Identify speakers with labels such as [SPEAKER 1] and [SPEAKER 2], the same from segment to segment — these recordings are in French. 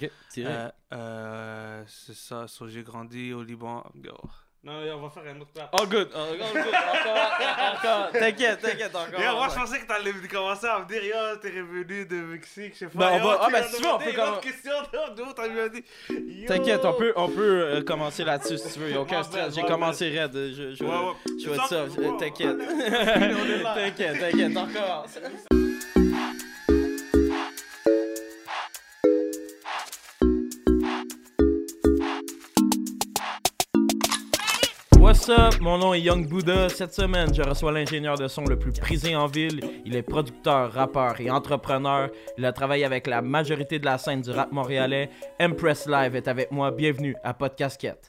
[SPEAKER 1] Euh, euh, c'est ça, so, j'ai grandi au Liban. Non, on va faire un autre clap.
[SPEAKER 2] Oh, good. Oh. Encore, encore. T'inquiète, t'inquiète, encore.
[SPEAKER 1] Yo, moi, je pensais que t'allais commencer à me dire, yo, t'es revenu de Mexique, je sais pas.
[SPEAKER 2] Ben, on
[SPEAKER 1] Yo,
[SPEAKER 2] va- ah, ben, si tu veux, on peut
[SPEAKER 1] une
[SPEAKER 2] commen-
[SPEAKER 1] autre question, d'où t'as lui dit. Yo.
[SPEAKER 2] T'inquiète, on peut, on peut euh, commencer là-dessus si tu veux. Y'a aucun
[SPEAKER 1] Ouais,
[SPEAKER 2] stress. J'ai
[SPEAKER 1] ouais,
[SPEAKER 2] commencé raide. Je, vais être ça. T'inquiète. T'inquiète, t'inquiète, on What's up? Mon nom est Young Buddha. Cette semaine, je reçois l'ingénieur de son le plus prisé en ville. Il est producteur, rappeur et entrepreneur. Il a travaillé avec la majorité de la scène du rap montréalais. Empress Live est avec moi. Bienvenue à Podcasquette.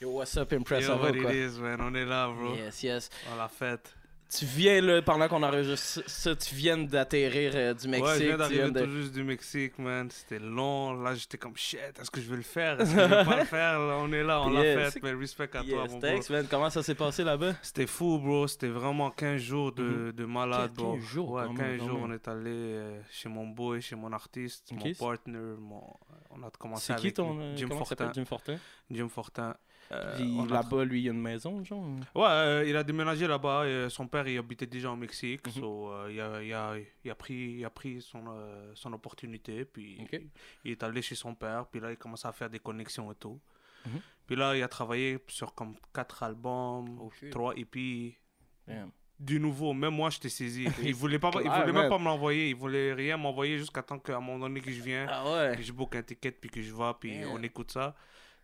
[SPEAKER 2] Yo, what's up, Impress?
[SPEAKER 1] Yo, what it is, man? On est là, bro.
[SPEAKER 2] Yes, yes.
[SPEAKER 1] On l'a fête.
[SPEAKER 2] Tu viens, là, pendant qu'on enregistre ça, tu viens d'atterrir euh, du Mexique.
[SPEAKER 1] ouais, je viens d'arriver
[SPEAKER 2] de-
[SPEAKER 1] tout juste du Mexique, man. C'était long. Là, j'étais comme shit. Est-ce que je vais le faire? Est-ce que je vais pas le faire? Là, On est là, on
[SPEAKER 2] Yes.
[SPEAKER 1] l'a fait. Mais respect à toi, mon
[SPEAKER 2] thanks,
[SPEAKER 1] bro.
[SPEAKER 2] man. Comment ça s'est passé là-bas?
[SPEAKER 1] C'était fou, bro. C'était vraiment 15 jours de,
[SPEAKER 2] Mhm.
[SPEAKER 1] de malade,
[SPEAKER 2] 15
[SPEAKER 1] bro.
[SPEAKER 2] jours,
[SPEAKER 1] ouais,
[SPEAKER 2] quand
[SPEAKER 1] 15
[SPEAKER 2] même, quand
[SPEAKER 1] jours. On est allé euh, chez mon boy, chez mon artiste, mon partner. Mon... On a commencé
[SPEAKER 2] C'est qui
[SPEAKER 1] avec
[SPEAKER 2] ton. euh?
[SPEAKER 1] Fortin.
[SPEAKER 2] Jim Fortin?
[SPEAKER 1] Jim Fortin. Euh,
[SPEAKER 2] Puis là-bas, lui, il y a une maison, genre?
[SPEAKER 1] Ouais, euh, il a déménagé là-bas. son père, il habitait déjà au Mexique. So, euh, il, a, il, a, il a pris, il a pris son, son opportunité. Puis il est allé chez son père. Puis là, il commence à faire des connexions et tout.
[SPEAKER 2] Mhm.
[SPEAKER 1] Puis là, il a travaillé sur comme quatre albums,
[SPEAKER 2] Oh, shit.
[SPEAKER 1] trois EP.
[SPEAKER 2] Damn.
[SPEAKER 1] Du nouveau, même moi, j'étais saisi. Il voulait, pas, il
[SPEAKER 2] Ah,
[SPEAKER 1] voulait même pas me l'envoyer. Il voulait rien m'envoyer jusqu'à temps qu'à un moment donné que je viens,
[SPEAKER 2] Ah ouais.
[SPEAKER 1] que je book un ticket, puis que je vais, puis on écoute ça.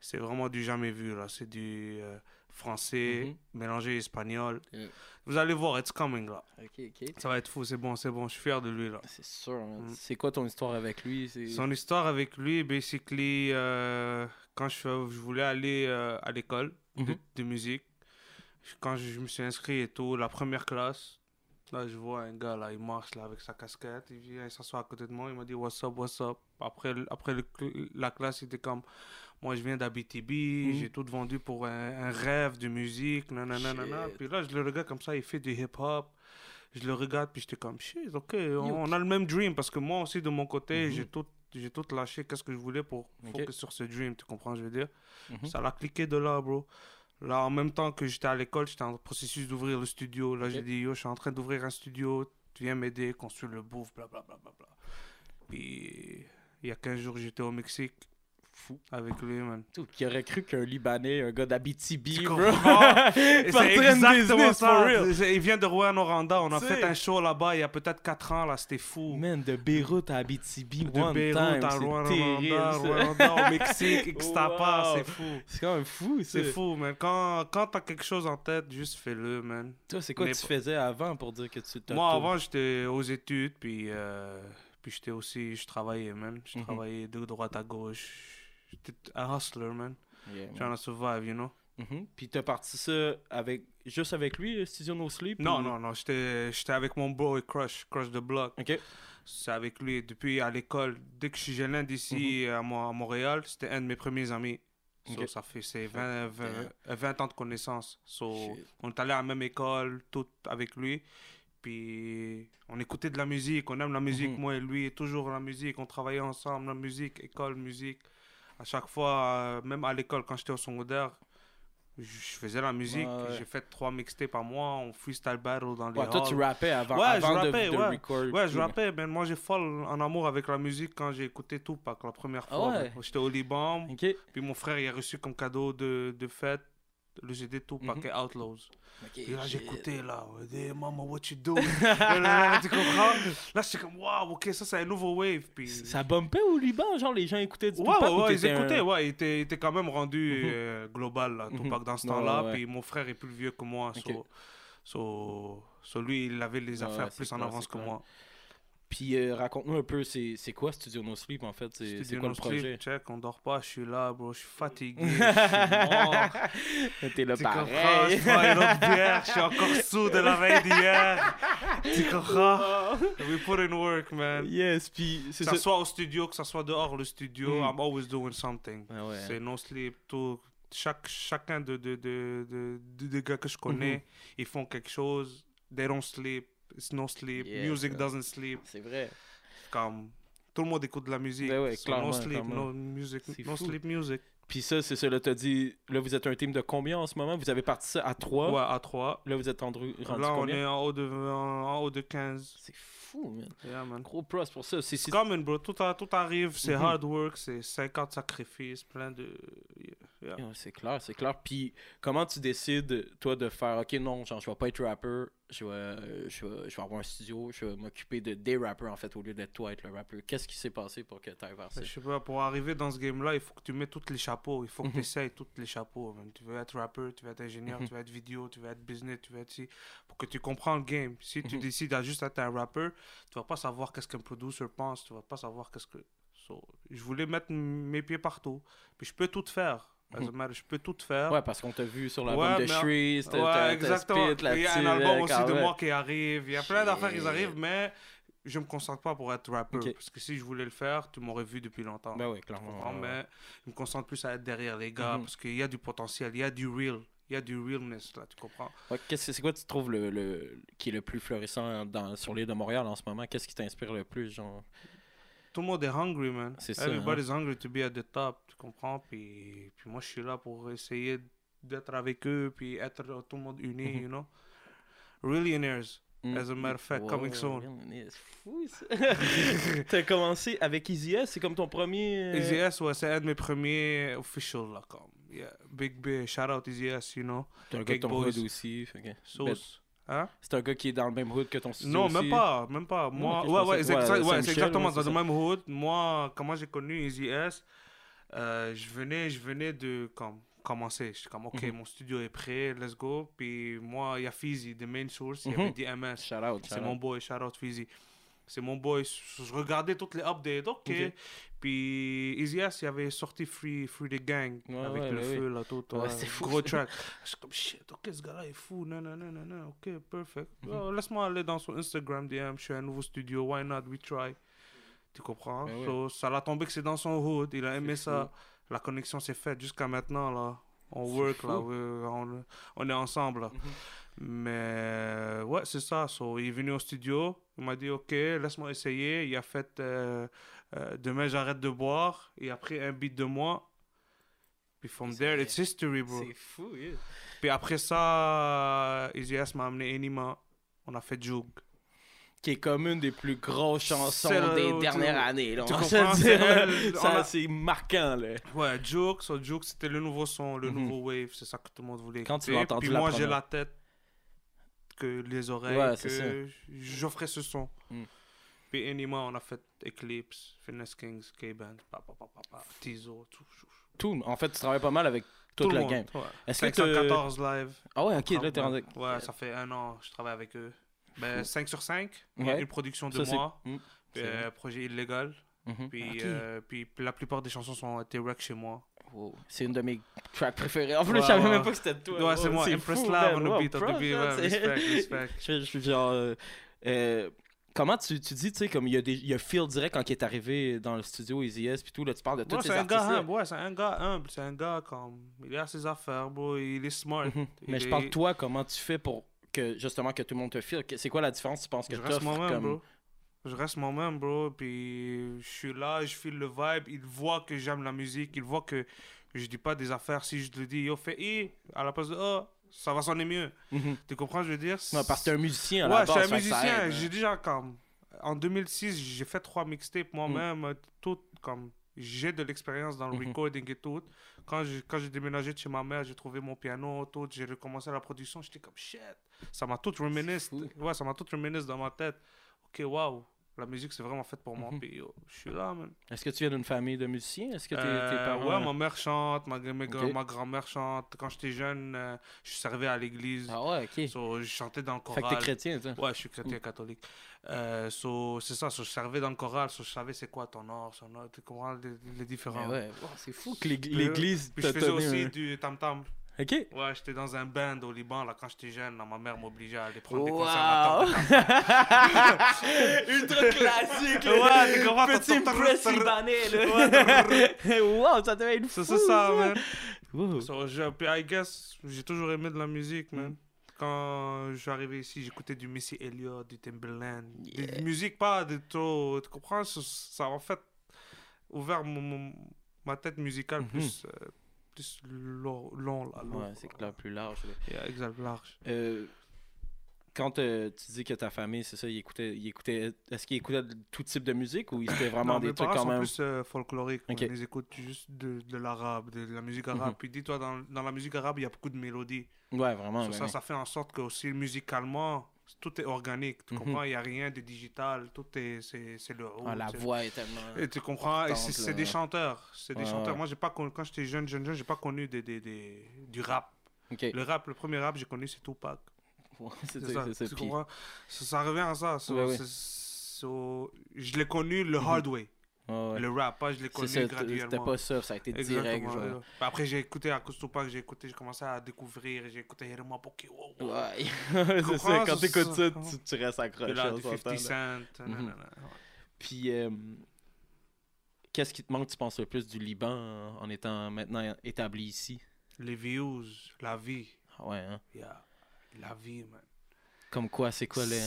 [SPEAKER 1] C'est vraiment du jamais vu, là. C'est du euh, français
[SPEAKER 2] Mhm.
[SPEAKER 1] mélangé espagnol.
[SPEAKER 2] Yeah.
[SPEAKER 1] Vous allez voir, it's coming, là. Ça va être fou, c'est bon, c'est bon. Je suis fier de lui, là.
[SPEAKER 2] C'est sûr.
[SPEAKER 1] Mm.
[SPEAKER 2] C'est quoi ton histoire avec lui? C'est...
[SPEAKER 1] Son histoire avec lui, basically, euh, quand je, je voulais aller euh, à l'école de,
[SPEAKER 2] Mhm.
[SPEAKER 1] de musique, quand je, je me suis inscrit et tout, la première classe, là, je vois un gars, là, il marche, là, avec sa casquette, il vient, il s'assoit à côté de moi, il m'a dit, what's up, what's up? Après, après le la classe, il était comme, moi, je viens d'Abitibi,
[SPEAKER 2] Mhm.
[SPEAKER 1] j'ai tout vendu pour un, un rêve de musique, nanana, nanana. Puis là, je le regarde comme ça, il fait du hip-hop. Je le regarde, puis j'étais comme, shit, ok, on, on a le même dream, parce que moi aussi, de mon côté,
[SPEAKER 2] Mhm.
[SPEAKER 1] j'ai tout, j'ai tout lâché, qu'est-ce que je voulais pour focus sur ce dream, tu comprends, je veux dire?
[SPEAKER 2] Mhm.
[SPEAKER 1] Ça l'a cliqué de là, bro. Là, en même temps que j'étais à l'école, j'étais en processus d'ouvrir le studio. Là, j'ai dit, yo, je suis en train d'ouvrir un studio, tu viens m'aider, construire le bouffe, blablabla. Bla, bla, bla. Puis, il y a 15 jours, j'étais au Mexique. Fou. Avec lui, man.
[SPEAKER 2] Tout, Qui aurait cru qu'un Libanais, un gars d'Abitibi, bro.
[SPEAKER 1] c'est exactement ça. Il vient de Rouen-Noranda. On a fait un show là-bas il y a peut-être 4 ans. là C'était fou.
[SPEAKER 2] Man, de Beyrouth à Abitibi,
[SPEAKER 1] de
[SPEAKER 2] one
[SPEAKER 1] Beyrouth
[SPEAKER 2] time,
[SPEAKER 1] à
[SPEAKER 2] ça.
[SPEAKER 1] Rouen-Noranda, au Mexique, Ixtapa,
[SPEAKER 2] Wow.
[SPEAKER 1] c'est fou.
[SPEAKER 2] C'est quand même fou.
[SPEAKER 1] C'est fou, man. Quand, quand t'as quelque chose en tête, juste fais-le, man.
[SPEAKER 2] Toi, c'est quoi
[SPEAKER 1] Mais
[SPEAKER 2] que tu faisais avant pour dire que tu
[SPEAKER 1] Moi, avant, j'étais aux études, puis, euh, puis j'étais aussi, je travaillais, man. Je
[SPEAKER 2] Mhm.
[SPEAKER 1] travaillais de droite à gauche. Un hustler, man.
[SPEAKER 2] Yeah, man.
[SPEAKER 1] Trying to survive, you know?
[SPEAKER 2] Mhm. Puis t'as parti ça avec juste avec lui, Studio No Sleep
[SPEAKER 1] Non,
[SPEAKER 2] ou-
[SPEAKER 1] non, non. J'étais avec mon boy Crush, Crush the Block.
[SPEAKER 2] Ok.
[SPEAKER 1] C'est avec lui depuis à l'école. Dès que je suis jeune d'ici à, Mo- à Montréal, c'était un de mes premiers amis. So,
[SPEAKER 2] Mhm. Ok.
[SPEAKER 1] Ça fait c'est 20, 20, euh, 20 ans de connaissance. So, on est allé à la même école, tout avec lui. Puis on écoutait de la musique, on aime la musique,
[SPEAKER 2] Mhm.
[SPEAKER 1] moi et lui, toujours la musique. On travaillait ensemble, la musique, école, musique. À chaque fois, euh, même à l'école, quand j'étais au secondaire, je je faisais la musique.
[SPEAKER 2] Ouais.
[SPEAKER 1] J'ai fait trois mixtapes par mois, on freestyle battle dans les
[SPEAKER 2] Ouais, toi, tu
[SPEAKER 1] halls.
[SPEAKER 2] rappais avant,
[SPEAKER 1] Ouais, je
[SPEAKER 2] avant de-
[SPEAKER 1] rappais,
[SPEAKER 2] de,
[SPEAKER 1] ouais.
[SPEAKER 2] record.
[SPEAKER 1] Ouais, je rappais, mais moi j'ai folle en amour avec la musique quand j'ai écouté Tupac la première
[SPEAKER 2] Ah
[SPEAKER 1] fois.
[SPEAKER 2] ouais?
[SPEAKER 1] man. J'étais au Liban, puis mon frère il a reçu comme cadeau de, de fête le CD Tupac
[SPEAKER 2] Mhm.
[SPEAKER 1] et Outlaws. Et là j'écoutais là, hey mama what you doing? Là, là, là, tu comprends? Là j'étais comme waouh, ok ça c'est un nouveau wave. Puis...
[SPEAKER 2] Ça bumpait au Liban, genre les gens écoutaient du
[SPEAKER 1] Ouais,
[SPEAKER 2] Tupac
[SPEAKER 1] ouais,
[SPEAKER 2] ou
[SPEAKER 1] ouais, ils
[SPEAKER 2] t'étais un-
[SPEAKER 1] écoutaient, ouais, il était, quand même rendu
[SPEAKER 2] Mhm.
[SPEAKER 1] euh, global, là,
[SPEAKER 2] Mhm.
[SPEAKER 1] Tupac, dans ce temps-là.
[SPEAKER 2] ouais.
[SPEAKER 1] Puis mon frère est plus vieux que moi,
[SPEAKER 2] Ok.
[SPEAKER 1] so, so, so lui, il avait les affaires
[SPEAKER 2] ouais,
[SPEAKER 1] plus en
[SPEAKER 2] clair,
[SPEAKER 1] avance que
[SPEAKER 2] clair.
[SPEAKER 1] moi.
[SPEAKER 2] Puis euh, raconte-nous un peu, c'est c'est quoi Studio No Sleep en fait? C'est quoi le
[SPEAKER 1] No Sleep,
[SPEAKER 2] projet
[SPEAKER 1] Check, on dort pas, je suis là, bro, je suis fatigué, je suis mort.
[SPEAKER 2] T'es là
[SPEAKER 1] Tu comprends? Je prends une autre bière, je suis encore sous de la veille d'hier. Tu comprends? We put in work, man.
[SPEAKER 2] Yes, puis c'est
[SPEAKER 1] Que
[SPEAKER 2] ça.
[SPEAKER 1] ça soit au studio, que ça soit dehors le studio,
[SPEAKER 2] Mm.
[SPEAKER 1] I'm always doing something.
[SPEAKER 2] Ah ouais.
[SPEAKER 1] C'est no sleep, tout. chaque, chacun de, de, de, de, de- des gars que je connais,
[SPEAKER 2] Mhm.
[SPEAKER 1] ils font quelque chose. They don't sleep. It's no sleep.
[SPEAKER 2] Yeah,
[SPEAKER 1] Music
[SPEAKER 2] ça.
[SPEAKER 1] doesn't sleep.
[SPEAKER 2] C'est vrai.
[SPEAKER 1] Comme tout le monde écoute de la musique.
[SPEAKER 2] Ben ouais,
[SPEAKER 1] So
[SPEAKER 2] clairement,
[SPEAKER 1] no sleep,
[SPEAKER 2] clairement.
[SPEAKER 1] no music, no
[SPEAKER 2] fou.
[SPEAKER 1] sleep music.
[SPEAKER 2] Puis ça, c'est ça, là, t'as dit, là, vous êtes un team de combien en ce moment? Vous avez parti ça à 3.
[SPEAKER 1] Ouais, à 3.
[SPEAKER 2] Là, vous êtes rendu, rendu
[SPEAKER 1] Là, on
[SPEAKER 2] combien?
[SPEAKER 1] est en haut de, en, haut de 15.
[SPEAKER 2] C'est fou, man.
[SPEAKER 1] Yeah, man.
[SPEAKER 2] Gros pros pour ça. C'est
[SPEAKER 1] common, bro. Tout, a- tout arrive. C'est
[SPEAKER 2] Mhm.
[SPEAKER 1] hard work. C'est 50 sacrifices. Plein de. yeah, yeah.
[SPEAKER 2] Ouais, c'est clair, c'est clair. Puis comment tu décides, toi, de faire, ok, non, genre, je vais pas être rapper, je vais, euh, je vais, je vais avoir un studio, je vais m'occuper de des rappers, en fait, au lieu d'être toi être le rappeur. Qu'est-ce qui s'est passé pour que tu ailles vers ça?
[SPEAKER 1] Je sais pas, pour arriver dans ce game-là, il faut que tu mets tous les chapeaux. Il faut que
[SPEAKER 2] Mhm.
[SPEAKER 1] tu essayes tous les chapeaux. Tu veux être rappeur, tu veux être ingénieur,
[SPEAKER 2] Mhm.
[SPEAKER 1] tu veux être vidéo, tu veux être business, tu veux être. Pour que tu comprends le game. Si tu
[SPEAKER 2] Mhm.
[SPEAKER 1] décides à juste être un rappeur, tu vas pas savoir qu'est-ce qu'un producer pense. Tu vas pas savoir qu'est-ce que. So, je voulais mettre mes pieds partout. Puis je peux tout faire. As a matter, je peux tout faire.
[SPEAKER 2] Ouais, parce qu'on t'a vu sur l'album
[SPEAKER 1] Ouais,
[SPEAKER 2] de Shreeze,
[SPEAKER 1] Ouais, exactement.
[SPEAKER 2] là-dessus.
[SPEAKER 1] Il y a un album aussi de moi qui arrive. Il y a plein d'affaires qui arrivent, mais je me concentre pas pour être rappeur. Parce que si je voulais le faire, tu m'aurais vu depuis longtemps.
[SPEAKER 2] Ben oui, clairement. ouais.
[SPEAKER 1] Mais je me concentre plus à être derrière les gars
[SPEAKER 2] Mhm.
[SPEAKER 1] parce qu'il y a du potentiel, il y a du real, il y a du realness là, tu comprends?
[SPEAKER 2] Qu'est-ce que- c'est quoi tu trouves le, le, qui est le plus florissant dans, sur l'île de Montréal en ce moment? Qu'est-ce qui t'inspire le plus, genre?
[SPEAKER 1] Tout le monde est hungry, man.
[SPEAKER 2] C'est ça, hein.
[SPEAKER 1] Everybody's hungry to be at the top, tu comprends? Puis, puis moi, je suis là pour essayer d'être avec eux, puis être tout le monde uni,
[SPEAKER 2] Mhm.
[SPEAKER 1] you know? Millionaires.
[SPEAKER 2] Mm.
[SPEAKER 1] As a matter of fact, coming soon.
[SPEAKER 2] T'as commencé avec Easy S, c'est comme ton premier... euh,
[SPEAKER 1] Easy S, ouais, c'est un de mes premiers officials, là, comme. Yeah, big, big, shout out Easy S, you know?
[SPEAKER 2] T'es un gars de ton aussi. fait que-
[SPEAKER 1] Sauce. Hein?
[SPEAKER 2] C'est un gars qui est dans le même hood que ton studio
[SPEAKER 1] Non,
[SPEAKER 2] aussi.
[SPEAKER 1] même pas, même pas. Moi,
[SPEAKER 2] je
[SPEAKER 1] ouais, ouais, c'est
[SPEAKER 2] ouais,
[SPEAKER 1] exactement dans le même hood. Moi, comment j'ai connu Easy S, euh, je venais, je venais de comme, commencer. J'étais comme, ok,
[SPEAKER 2] Mhm.
[SPEAKER 1] mon studio est prêt, let's go. Puis moi, il y a Fizzy, de Main Source, il y
[SPEAKER 2] Mhm.
[SPEAKER 1] avait DMS.
[SPEAKER 2] Shout out,
[SPEAKER 1] C'est mon boy, shout out Fizzy. C'est mon boy. Je regardais toutes les updates, ok. Puis Easy S, il avait sorti Free, Free the Gang
[SPEAKER 2] Ouais,
[SPEAKER 1] avec
[SPEAKER 2] ouais,
[SPEAKER 1] le
[SPEAKER 2] bah
[SPEAKER 1] feu, là, tout.
[SPEAKER 2] Ouais,
[SPEAKER 1] ouais,
[SPEAKER 2] c'était fou.
[SPEAKER 1] Gros track. Je suis comme shit, ok, ce gars-là est fou. Non, non, non, non, non, ok, perfect.
[SPEAKER 2] Mhm.
[SPEAKER 1] Oh, Laisse-moi aller dans son Instagram DM. Je suis un nouveau studio, why not, we try. Tu comprends? So, ça l'a tombé que c'est dans son hood, il a aimé ça. La connexion s'est faite jusqu'à maintenant, là. On work,
[SPEAKER 2] fou.
[SPEAKER 1] là, on, on est ensemble, là.
[SPEAKER 2] Mhm.
[SPEAKER 1] Mais ouais, c'est ça. So, il est venu au studio, il m'a dit ok, laisse-moi essayer. Il a fait euh, euh, demain j'arrête de boire et après un beat de moi. Puis from there it's history, bro.
[SPEAKER 2] C'est fou, yeah.
[SPEAKER 1] Puis après ça, Easy m'a amené Enima. On a fait Jug.
[SPEAKER 2] Qui est comme une des plus grosses chansons des
[SPEAKER 1] tu-
[SPEAKER 2] dernières années. Là,
[SPEAKER 1] tu
[SPEAKER 2] on
[SPEAKER 1] c'est
[SPEAKER 2] dire, là.
[SPEAKER 1] on
[SPEAKER 2] Ça,
[SPEAKER 1] a-
[SPEAKER 2] C'est marquant, là.
[SPEAKER 1] Ouais, Jug. So c'était le nouveau son, le
[SPEAKER 2] Mhm.
[SPEAKER 1] nouveau wave. C'est ça que tout le monde voulait.
[SPEAKER 2] Quand tu l'as entendu
[SPEAKER 1] Puis
[SPEAKER 2] la
[SPEAKER 1] moi j'ai la tête que les oreilles
[SPEAKER 2] Ouais,
[SPEAKER 1] que j'offrais ce son.
[SPEAKER 2] Mm.
[SPEAKER 1] Puis Enima, on a fait Eclipse, Finesse Kings, K-Band, Tizo, tout, tout.
[SPEAKER 2] En fait, tu travailles pas mal avec toute
[SPEAKER 1] tout
[SPEAKER 2] la
[SPEAKER 1] monde.
[SPEAKER 2] game.
[SPEAKER 1] Ouais.
[SPEAKER 2] Est-ce que t'as-
[SPEAKER 1] 514 live.
[SPEAKER 2] Ah ouais, ok, là, t'es rendu.
[SPEAKER 1] Ouais, ça fait un an que je travaille avec eux. Ben,
[SPEAKER 2] Fou.
[SPEAKER 1] 5 sur 5. Il y a
[SPEAKER 2] Ouais.
[SPEAKER 1] une production de
[SPEAKER 2] Ça,
[SPEAKER 1] moi.
[SPEAKER 2] Mm.
[SPEAKER 1] puis,
[SPEAKER 2] C'est
[SPEAKER 1] euh, projet illégal.
[SPEAKER 2] Mhm.
[SPEAKER 1] Puis,
[SPEAKER 2] Ok.
[SPEAKER 1] euh, puis la plupart des chansons sont été rec chez moi.
[SPEAKER 2] Wow. C'est une de mes tracks préférées. En plus,
[SPEAKER 1] Ouais,
[SPEAKER 2] je savais même pas que c'était toi.
[SPEAKER 1] Ouais, c'est moi, Impress
[SPEAKER 2] fou,
[SPEAKER 1] Love on the
[SPEAKER 2] Wow,
[SPEAKER 1] beat, on the beat, respect, respect.
[SPEAKER 2] je, je suis genre. euh, euh, comment tu, tu dis, tu sais, comme il y, a des, il y a Phil direct quand il est arrivé dans le studio Easy S, puis tout, là, tu parles de tous
[SPEAKER 1] Ouais,
[SPEAKER 2] ces
[SPEAKER 1] c'est un
[SPEAKER 2] artistes.
[SPEAKER 1] gars humble, ouais, c'est un gars humble, c'est un gars comme. Il a ses affaires, bro, il est smart.
[SPEAKER 2] Mhm. Mais
[SPEAKER 1] Il
[SPEAKER 2] je
[SPEAKER 1] est-
[SPEAKER 2] parle de toi, comment tu fais pour que justement que tout le monde te file. C'est quoi la différence, tu penses que
[SPEAKER 1] Je
[SPEAKER 2] tu comme...
[SPEAKER 1] bro. Je reste moi-même, bro. Puis je suis là, je file le vibe. Il voit que j'aime la musique. Il voit que je dis pas des affaires. Si je te dis, yo, fais I, à la place de A, ça va sonner mieux.
[SPEAKER 2] Mhm.
[SPEAKER 1] Tu comprends, je veux dire?
[SPEAKER 2] Parce que t'es un musicien à la
[SPEAKER 1] Ouais, je suis un musicien. J'ai déjà comme. En 2006, j'ai fait trois mixtapes moi-même. euh, Tout comme. J'ai de l'expérience dans le
[SPEAKER 2] Mhm.
[SPEAKER 1] recording et tout. Quand j'ai quand déménagé de chez ma mère, j'ai trouvé mon piano, tout. J'ai recommencé la production. J'étais comme shit. Ça m'a tout reminisce. Ouais, ça m'a tout reminisce dans ma tête. Ok, waouh. La musique, c'est vraiment fait pour moi. Puis yo, je suis là, man.
[SPEAKER 2] Est-ce que tu viens d'une famille de musiciens? Est-ce que tes, tes
[SPEAKER 1] Euh,
[SPEAKER 2] parents...
[SPEAKER 1] ouais, ma mère chante, ma, grand-mère chante. Quand j'étais jeune, euh, je servais à l'église.
[SPEAKER 2] Ah ouais, ok.
[SPEAKER 1] So, je chantais dans le
[SPEAKER 2] fait que
[SPEAKER 1] choral.
[SPEAKER 2] t'es chrétien, toi.
[SPEAKER 1] Ouais, je suis chrétien catholique. Euh, so, c'est ça, so, je servais dans le choral, so, je savais c'est quoi ton or, son or, tu comprends les, les différents.
[SPEAKER 2] Mais ouais, wow, c'est fou que l'ég-
[SPEAKER 1] Puis,
[SPEAKER 2] l'église
[SPEAKER 1] Puis je faisais aussi
[SPEAKER 2] un-
[SPEAKER 1] du tam-tam.
[SPEAKER 2] Ok.
[SPEAKER 1] Ouais, j'étais dans un band au Liban, là, quand j'étais jeune, là, ma mère m'obligeait à aller prendre des
[SPEAKER 2] Wow!
[SPEAKER 1] concerts à
[SPEAKER 2] Ultra classique,
[SPEAKER 1] Ouais, tu comprends,
[SPEAKER 2] Petit press libanais, là. wow, ça devait être fou,
[SPEAKER 1] C'est c'est ça, man.
[SPEAKER 2] Wow.
[SPEAKER 1] So, je- puis I guess, j'ai toujours aimé de la musique, man.
[SPEAKER 2] Mm.
[SPEAKER 1] Quand je suis arrivé ici, j'écoutais du Missy Elliott, du Timberland. Des
[SPEAKER 2] Yeah.
[SPEAKER 1] musiques pas de trop. Tu comprends? Ça, ça a en fait ouvert mon, mon- ma tête musicale
[SPEAKER 2] Mhm.
[SPEAKER 1] plus, euh, plus long, long là. long,
[SPEAKER 2] Ouais, c'est clair, plus large.
[SPEAKER 1] Yeah, exact, large.
[SPEAKER 2] Euh, quand euh, tu dis que ta famille, c'est ça, ils écoutaient, ils écoutaient est-ce qu'ils écoutaient tout type de musique ou c'était vraiment
[SPEAKER 1] Non,
[SPEAKER 2] des
[SPEAKER 1] mes
[SPEAKER 2] trucs quand même?
[SPEAKER 1] plus euh, folkloriques. Ils écoutent juste de, de l'arabe, de, la musique arabe.
[SPEAKER 2] Mhm.
[SPEAKER 1] Puis dis-toi, dans, dans la musique arabe, il y a beaucoup de mélodies.
[SPEAKER 2] Ouais, vraiment.
[SPEAKER 1] So, ça, ça fait en sorte que aussi musicalement, tout est organique. Tu
[SPEAKER 2] Mhm.
[SPEAKER 1] comprends? Il n'y a rien de digital. Tout est, c'est, le haut.
[SPEAKER 2] Ah, la voix est tellement.
[SPEAKER 1] Et tu comprends? C'est, des chanteurs. C'est des chanteurs. Moi, j'ai pas connu, quand j'étais jeune, jeune, jeune, j'ai pas connu des, des, des- du rap. Le rap, le premier rap, j'ai connu, c'est Tupac.
[SPEAKER 2] C'est ça.
[SPEAKER 1] Tu comprends? Ça, ça revient à ça. So,
[SPEAKER 2] Ouais, ouais.
[SPEAKER 1] c'est- so, je l'ai connu le hard way.
[SPEAKER 2] Ouais.
[SPEAKER 1] Le rap, pas je l'ai connu
[SPEAKER 2] ça,
[SPEAKER 1] graduellement.
[SPEAKER 2] c'était pas ça, ça a été direct. Genre.
[SPEAKER 1] Puis Après, j'ai écouté à cause Tupac, j'ai écouté, j'ai commencé à découvrir, j'ai écouté Hirama Poké. Wow, wow.
[SPEAKER 2] Ouais, c'est ça. Quand t'écoutes ça, tu, tu restes accroché.
[SPEAKER 1] Là, du
[SPEAKER 2] s'entend,
[SPEAKER 1] 50
[SPEAKER 2] là.
[SPEAKER 1] Cent. Nanana, ouais.
[SPEAKER 2] Puis, euh, qu'est-ce qui te manque, tu penses, le plus du Liban en, étant maintenant établi ici?
[SPEAKER 1] Les views, la vie.
[SPEAKER 2] Ah Ouais, hein?
[SPEAKER 1] Yeah. La vie, man.
[SPEAKER 2] Comme quoi, c'est quoi les.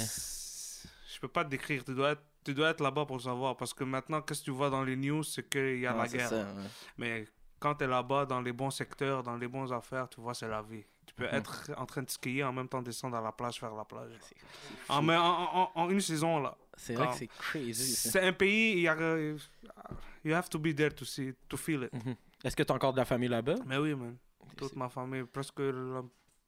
[SPEAKER 1] Je peux pas te décrire. Tu dois être, tu dois être là-bas pour savoir. Parce que maintenant, qu'est-ce que tu vois dans les news, c'est qu'il y a
[SPEAKER 2] Ouais,
[SPEAKER 1] la guerre.
[SPEAKER 2] ça, ouais.
[SPEAKER 1] Mais quand tu es là-bas, dans les bons secteurs, dans les bonnes affaires, tu vois, c'est la vie. Tu peux
[SPEAKER 2] Mhm.
[SPEAKER 1] être en train de skier en même temps descendre à la plage, faire la plage. En, mais en, en- en une saison, là.
[SPEAKER 2] C'est vrai que c'est crazy.
[SPEAKER 1] C'est un pays, y a, you have to be there to see, to feel it.
[SPEAKER 2] Mhm. Est-ce que t'as encore de la famille là-bas?
[SPEAKER 1] Mais oui, man. Toute ma famille, presque la-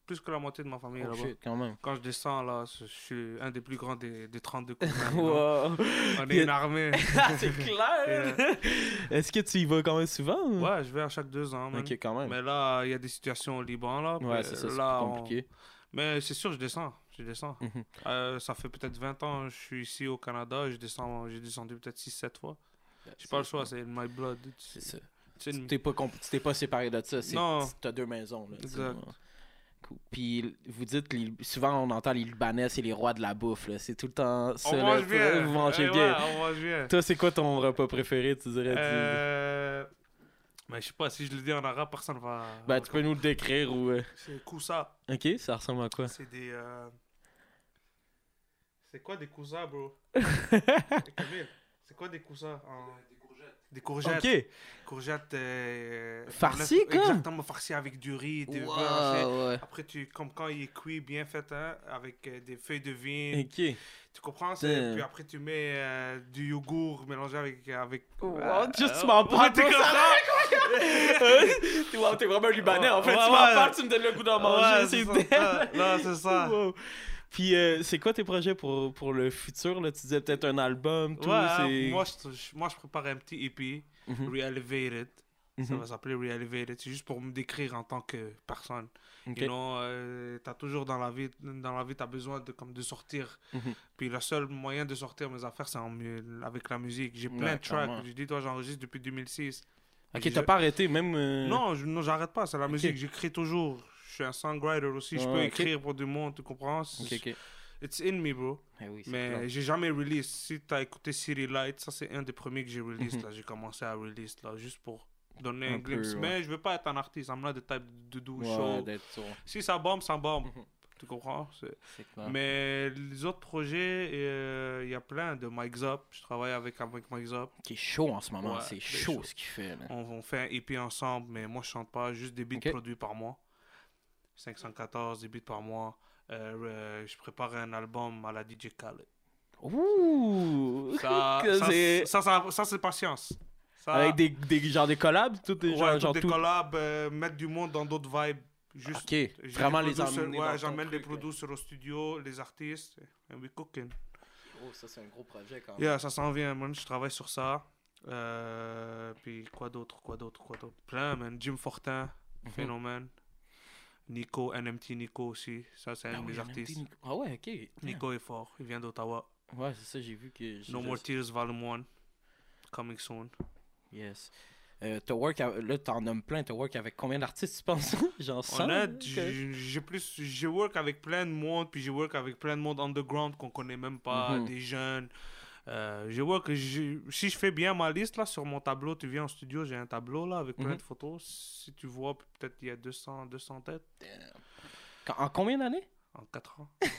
[SPEAKER 1] plus que la moitié de ma famille
[SPEAKER 2] Oh,
[SPEAKER 1] là-bas.
[SPEAKER 2] quand même.
[SPEAKER 1] Quand je descends, là, je suis un des plus grands des, des 32 cousins. you know.
[SPEAKER 2] Wow.
[SPEAKER 1] On est une armée.
[SPEAKER 2] Ah, c'est clair! Est-ce que tu y vas quand même souvent? ou?
[SPEAKER 1] ouais, je vais à chaque deux ans, man.
[SPEAKER 2] Ok, quand même.
[SPEAKER 1] Mais là, il y a des situations au Liban, là.
[SPEAKER 2] ouais, c'est ça,
[SPEAKER 1] là, on-
[SPEAKER 2] compliqué.
[SPEAKER 1] Mais c'est sûr, je descends. Je descends.
[SPEAKER 2] Mhm.
[SPEAKER 1] Euh, ça fait peut-être 20 ans je suis ici au Canada. Je descends, j'ai descendu peut-être 6-7 fois. J'ai pas le choix, c'est my blood.
[SPEAKER 2] C'est ça. Tu t'es pas, comp- pas séparé de ça.
[SPEAKER 1] Non.
[SPEAKER 2] T'as deux maisons. Là,
[SPEAKER 1] Exact.
[SPEAKER 2] Puis vous dites, les- souvent on entend les Libanais, c'est les rois de la bouffe. là. C'est tout le temps ça.
[SPEAKER 1] On
[SPEAKER 2] là.
[SPEAKER 1] mange bien.
[SPEAKER 2] Vous mangez
[SPEAKER 1] Eh
[SPEAKER 2] bien.
[SPEAKER 1] ouais, on mange bien.
[SPEAKER 2] Toi, c'est quoi ton repas préféré, tu dirais? tu-
[SPEAKER 1] Euh... Mais je sais pas, si je le dis en arabe, personne va...
[SPEAKER 2] Ben, tu peux nous le décrire ou. euh,
[SPEAKER 1] C'est kousa.
[SPEAKER 2] Ok, ça ressemble à quoi?
[SPEAKER 1] C'est des... euh, C'est quoi des cousas, bro? C'est quoi des cousas en... Des courgettes.
[SPEAKER 2] Ok.
[SPEAKER 1] Courgettes... euh,
[SPEAKER 2] Farcies, comme?
[SPEAKER 1] Exactement, farcies avec du riz, du
[SPEAKER 2] Wow, ouais.
[SPEAKER 1] Après, tu, comme quand il est cuit, bien fait, hein, avec euh, des feuilles de vigne.
[SPEAKER 2] Ok.
[SPEAKER 1] Tu comprends?
[SPEAKER 2] Damn.
[SPEAKER 1] Puis après, tu mets euh, du yogourt mélangé avec... avec
[SPEAKER 2] Wow,
[SPEAKER 1] euh,
[SPEAKER 2] juste tu m'en parles,
[SPEAKER 1] comme
[SPEAKER 2] ça T'es wow, t'es vraiment un Libanais en fait.
[SPEAKER 1] Ouais,
[SPEAKER 2] tu m'en parles, tu me donnes le goût d'en manger.
[SPEAKER 1] Ouais,
[SPEAKER 2] c'est
[SPEAKER 1] ça. Non, c'est ça.
[SPEAKER 2] Wow. Puis, euh, c'est quoi tes projets pour, pour le futur? Là? Tu disais peut-être un album, tout.
[SPEAKER 1] Ouais,
[SPEAKER 2] c'est...
[SPEAKER 1] moi, je, moi, je prépare un petit EP,
[SPEAKER 2] Mhm,
[SPEAKER 1] Re-Elevated. Ça
[SPEAKER 2] mhm.
[SPEAKER 1] va s'appeler Re-Elevated. C'est juste pour me décrire en tant que personne.
[SPEAKER 2] Ok.
[SPEAKER 1] You know, euh, t'as toujours dans la vie, dans la vie, t'as besoin de, comme, de sortir.
[SPEAKER 2] Mhm.
[SPEAKER 1] Puis le seul moyen de sortir mes affaires, c'est avec la musique. J'ai plein
[SPEAKER 2] Ouais,
[SPEAKER 1] de tracks. Je dis, toi, j'enregistre depuis 2006.
[SPEAKER 2] Ok,
[SPEAKER 1] J'ai-
[SPEAKER 2] t'as pas arrêté, même. euh,
[SPEAKER 1] Non, j'arrête pas, c'est la musique. J'écris toujours. Suis un songwriter aussi. je peux écrire pour du monde, tu comprends?
[SPEAKER 2] Ok, ok.
[SPEAKER 1] It's in me, bro.
[SPEAKER 2] Eh oui,
[SPEAKER 1] Mais j'ai jamais release. Si t'as écouté City Light, ça c'est un des premiers que j'ai release.
[SPEAKER 2] Mhm.
[SPEAKER 1] là. J'ai commencé à release là, juste pour donner
[SPEAKER 2] Un
[SPEAKER 1] un, glimpse.
[SPEAKER 2] peu, ouais.
[SPEAKER 1] Mais je veux pas être un artiste. I'm not the type de do show. Si ça bombe, ça bombe.
[SPEAKER 2] Mhm.
[SPEAKER 1] Tu comprends?
[SPEAKER 2] Clair.
[SPEAKER 1] Mais les autres projets, euh, il y a plein de Mike Zop. Je travaille avec, avec Mike Zop.
[SPEAKER 2] Qui est chaud en ce moment,
[SPEAKER 1] Ouais,
[SPEAKER 2] c'est chaud,
[SPEAKER 1] chaud.
[SPEAKER 2] ce qu'il fait. Là.
[SPEAKER 1] On, on fait un EP ensemble, mais moi je chante pas, juste des beats
[SPEAKER 2] Ok.
[SPEAKER 1] produits par mois. 514 des beats par mois. Euh, euh, je prépare un album à la DJ Khaled.
[SPEAKER 2] Ouh!
[SPEAKER 1] Ça, ça,
[SPEAKER 2] c'est-
[SPEAKER 1] ça, ça, ça, c'est patience. Ça,
[SPEAKER 2] Avec des, des genre des collabs, tout des
[SPEAKER 1] ouais,
[SPEAKER 2] genre, genre
[SPEAKER 1] des
[SPEAKER 2] tout.
[SPEAKER 1] collabs, euh, mettre du monde dans d'autres vibes. Juste,
[SPEAKER 2] Ok, vraiment les emmener.
[SPEAKER 1] Ouais, j'emmène les
[SPEAKER 2] là.
[SPEAKER 1] producers au studio, les artistes. And we cooking.
[SPEAKER 2] Oh, ça c'est un gros projet quand même.
[SPEAKER 1] Yeah, ça s'en vient, man. Je travaille sur ça. Euh, puis quoi d'autre, quoi d'autre, quoi d'autre? Plein, man. Jim Fortin,
[SPEAKER 2] Mhm.
[SPEAKER 1] phénomène. Nico, NMT Nico aussi. Ça, c'est un de
[SPEAKER 2] oui,
[SPEAKER 1] mes
[SPEAKER 2] un petit
[SPEAKER 1] artistes.
[SPEAKER 2] Nico. Ah ouais, ok.
[SPEAKER 1] Nico est fort. Il vient d'Ottawa.
[SPEAKER 2] Ouais, c'est ça, j'ai vu que.
[SPEAKER 1] No More Tears Volume 1. Coming soon.
[SPEAKER 2] Yes. Euh, work, là, t'en nommes plein. T'as work avec combien d'artistes, tu penses? Genre 100
[SPEAKER 1] Honnête,
[SPEAKER 2] que-
[SPEAKER 1] j'ai j'ai plus, j'ai work avec plein de monde, puis j'ai work avec plein de monde underground qu'on connaît même pas,
[SPEAKER 2] Mhm.
[SPEAKER 1] des jeunes. Euh, je vois que j'ai- si je fais bien ma liste là sur mon tableau, tu viens en studio, j'ai un tableau là avec plein
[SPEAKER 2] Mhm.
[SPEAKER 1] de photos. Si tu vois, peut-être il y a 200, 200 têtes
[SPEAKER 2] En combien d'années?
[SPEAKER 1] En 4 ans.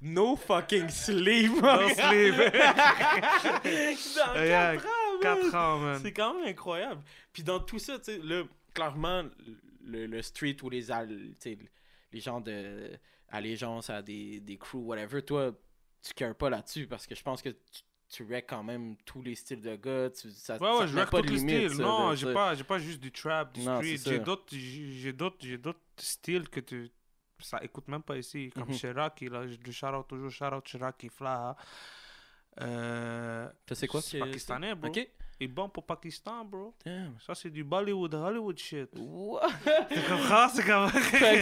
[SPEAKER 2] No fucking sleep.
[SPEAKER 1] No sleep.
[SPEAKER 2] Dans
[SPEAKER 1] Yeah,
[SPEAKER 2] 4 ans, man.
[SPEAKER 1] 4 ans, man.
[SPEAKER 2] C'est quand même incroyable. Puis dans tout ça, tu sais, là, clairement, le, le street ou les, les gens de allégeance à des, des crews, whatever, toi, tu cares pas là-dessus parce que je pense que tu, tu quand même tous les styles de gars. Tu, ça,
[SPEAKER 1] Ouais,
[SPEAKER 2] ça
[SPEAKER 1] ouais,
[SPEAKER 2] te
[SPEAKER 1] je
[SPEAKER 2] pas
[SPEAKER 1] tous les styles.
[SPEAKER 2] ça,
[SPEAKER 1] Non, j'ai pas, pas juste du trap, du
[SPEAKER 2] Non,
[SPEAKER 1] street. J'ai
[SPEAKER 2] ça.
[SPEAKER 1] d'autres, j'ai d'autres, j'ai d'autres styles que tu, ça écoute même pas ici. Comme. Cheraki, là, je le shout out toujours, shout out Cheraki, Flaha. Euh,
[SPEAKER 2] Ça, c'est quoi
[SPEAKER 1] C'est pakistanais, bro.
[SPEAKER 2] Ok.
[SPEAKER 1] Il est bon pour Pakistan, bro.
[SPEAKER 2] Damn.
[SPEAKER 1] Ça, c'est du Bollywood, Hollywood shit.
[SPEAKER 2] What?
[SPEAKER 1] Tu comprends? C'est comme...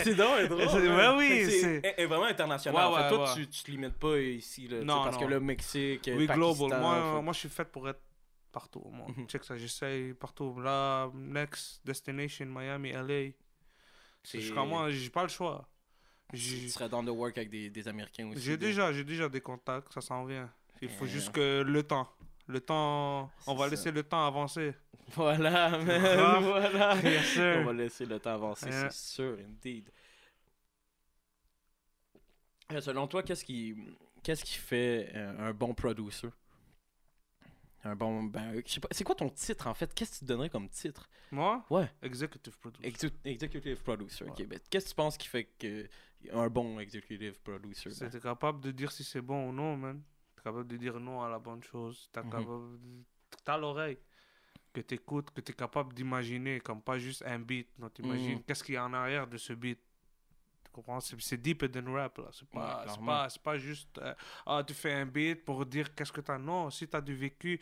[SPEAKER 2] C'est donc drôle.
[SPEAKER 1] C'est- ouais, oui,
[SPEAKER 2] c'est
[SPEAKER 1] c'est-
[SPEAKER 2] est- est vraiment international.
[SPEAKER 1] Ouais,
[SPEAKER 2] en fait,
[SPEAKER 1] ouais,
[SPEAKER 2] toi,
[SPEAKER 1] ouais.
[SPEAKER 2] tu, tu te limites pas ici, là,
[SPEAKER 1] Non,
[SPEAKER 2] parce que le Mexique,
[SPEAKER 1] Oui,
[SPEAKER 2] Pakistan,
[SPEAKER 1] global. Moi, moi, je suis fait pour être partout. Moi.
[SPEAKER 2] Mhm.
[SPEAKER 1] Check ça, j'essaye partout. Là, next destination, Miami, LA.
[SPEAKER 2] C'est-
[SPEAKER 1] Je comment, j'ai pas le choix.
[SPEAKER 2] tu serais dans the work avec des, des Américains aussi.
[SPEAKER 1] j'ai déjà, j'ai déjà des contacts, ça s'en vient. Il faut juste que le temps. Le temps, on va
[SPEAKER 2] ça.
[SPEAKER 1] laisser le temps avancer.
[SPEAKER 2] Voilà, man, voilà.
[SPEAKER 1] Yes, sir.
[SPEAKER 2] On va laisser le temps avancer,
[SPEAKER 1] Yeah.
[SPEAKER 2] c'est sûr, indeed. Euh, Selon toi, qu'est-ce qui, qu'est-ce qui fait euh, un bon producer? Un bon, ben, euh, je sais pas, c'est quoi ton titre en fait? Qu'est-ce que tu donnerais comme titre?
[SPEAKER 1] Moi,
[SPEAKER 2] Ouais.
[SPEAKER 1] executive producer.
[SPEAKER 2] Exec- executive producer, ok. Ben, qu'est-ce que tu penses qui fait que un bon executive producer?
[SPEAKER 1] C'est
[SPEAKER 2] ben?
[SPEAKER 1] capable de dire si c'est bon ou non, man. Capable de dire non à la bonne chose.
[SPEAKER 2] Mhm.
[SPEAKER 1] capable de- T'as l'oreille. Que t'écoutes, que t'es capable d'imaginer, comme pas juste un beat. Non, t'imagines
[SPEAKER 2] Mhm.
[SPEAKER 1] qu'est-ce qu'il y a en arrière de ce beat. Tu comprends? C'est c'est deeper than rap, là. C'est pas,
[SPEAKER 2] Ouais,
[SPEAKER 1] c'est pas, c'est pas juste, euh, ah, tu fais un beat pour dire qu'est-ce que t'as. Non, si t'as du vécu,